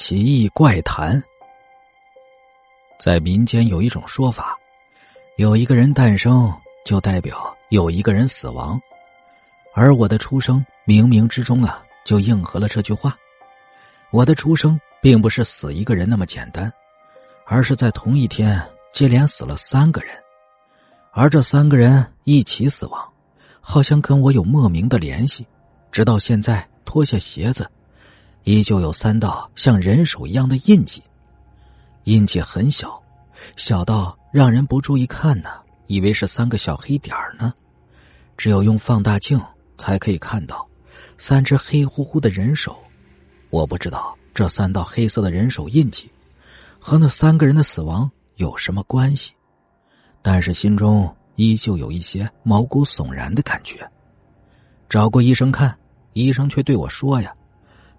奇异怪谈。在民间有一种说法，有一个人诞生，就代表有一个人死亡，而我的出生冥冥之中啊，就应和了这句话。我的出生并不是死一个人那么简单，而是在同一天接连死了三个人，而这三个人一起死亡，好像跟我有莫名的联系，直到现在脱下鞋子。依旧有三道像人手一样的印记，印记很小，小到让人不注意看呢，以为是三个小黑点儿呢。只有用放大镜才可以看到三只黑乎乎的人手。我不知道这三道黑色的人手印记和那三个人的死亡有什么关系，但是心中依旧有一些毛骨悚然的感觉。找过医生看，医生却对我说呀。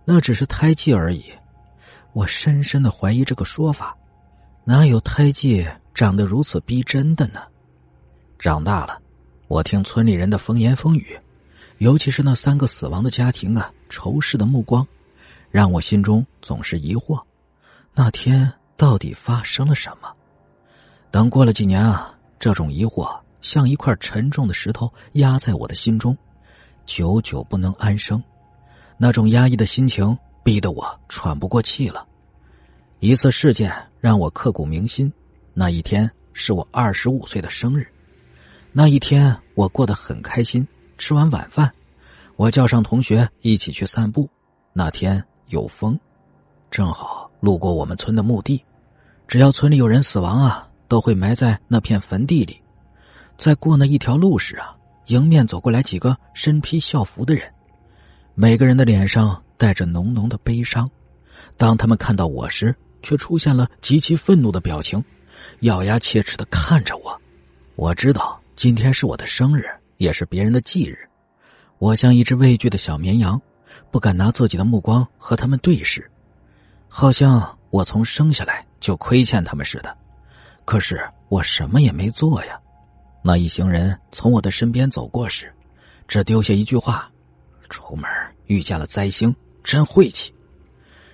那只是胎记而已，我深深的怀疑这个说法，哪有胎记长得如此逼真的呢？长大了，我听村里人的风言风语，尤其是那三个死亡的家庭啊，仇视的目光，让我心中总是疑惑：那天到底发生了什么？等过了几年啊，这种疑惑像一块沉重的石头压在我的心中，久久不能安生。那种压抑的心情逼得我喘不过气了。一次事件让我刻骨铭心。那一天是我二十五岁的生日。那一天我过得很开心。吃完晚饭，我叫上同学一起去散步。那天有风，正好路过我们村的墓地。只要村里有人死亡啊，都会埋在那片坟地里。在过那一条路时啊，迎面走过来几个身披校服的人。每个人的脸上带着浓浓的悲伤，当他们看到我时，却出现了极其愤怒的表情，咬牙切齿的看着我。我知道今天是我的生日，也是别人的忌日。我像一只畏惧的小绵羊，不敢拿自己的目光和他们对视，好像我从生下来就亏欠他们似的。可是我什么也没做呀。那一行人从我的身边走过时，只丢下一句话。出门遇见了灾星，真晦气！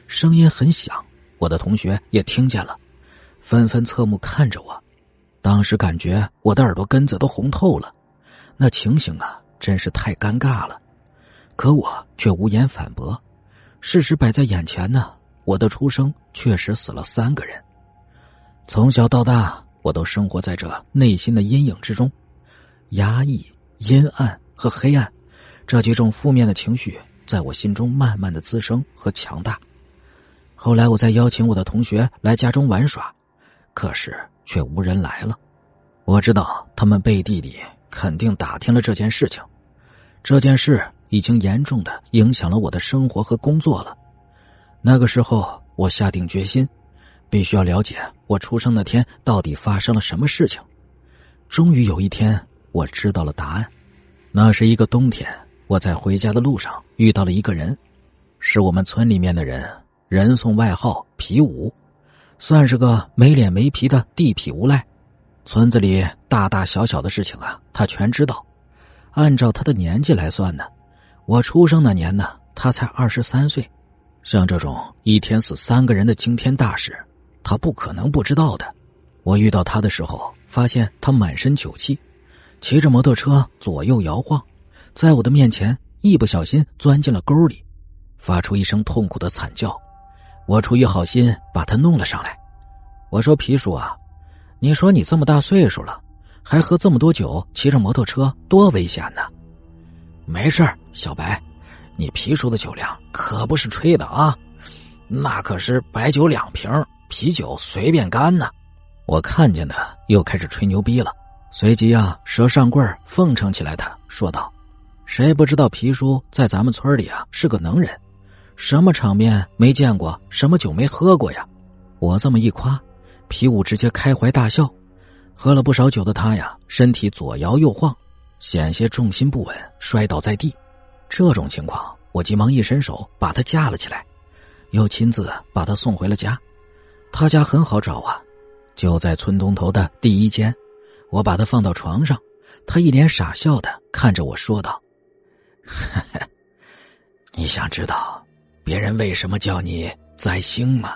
声音很响，我的同学也听见了，纷纷侧目看着我。当时感觉我的耳朵根子都红透了，那情形啊，真是太尴尬了。可我却无言反驳，事实摆在眼前呢。我的出生确实死了三个人，从小到大，我都生活在这内心的阴影之中，压抑、阴暗和黑暗。这几种负面的情绪在我心中慢慢的滋生和强大。后来，我再邀请我的同学来家中玩耍，可是却无人来了。我知道他们背地里肯定打听了这件事情，这件事已经严重的影响了我的生活和工作了。那个时候，我下定决心，必须要了解我出生那天到底发生了什么事情。终于有一天，我知道了答案。那是一个冬天。我在回家的路上遇到了一个人，是我们村里面的人，人送外号“皮五”，算是个没脸没皮的地痞无赖。村子里大大小小的事情啊，他全知道。按照他的年纪来算呢，我出生那年呢，他才二十三岁。像这种一天死三个人的惊天大事，他不可能不知道的。我遇到他的时候，发现他满身酒气，骑着摩托车左右摇晃。在我的面前，一不小心钻进了沟里，发出一声痛苦的惨叫。我出于好心把他弄了上来。我说：“皮叔啊，你说你这么大岁数了，还喝这么多酒，骑着摩托车，多危险呢！”没事小白，你皮叔的酒量可不是吹的啊，那可是白酒两瓶，啤酒随便干呢。我看见他又开始吹牛逼了，随即啊，蛇上棍奉承起来，他说道。谁不知道皮叔在咱们村里啊是个能人，什么场面没见过，什么酒没喝过呀？我这么一夸，皮五直接开怀大笑。喝了不少酒的他呀，身体左摇右晃，险些重心不稳摔倒在地。这种情况，我急忙一伸手把他架了起来，又亲自把他送回了家。他家很好找啊，就在村东头的第一间。我把他放到床上，他一脸傻笑的看着我说道。你想知道别人为什么叫你灾星吗？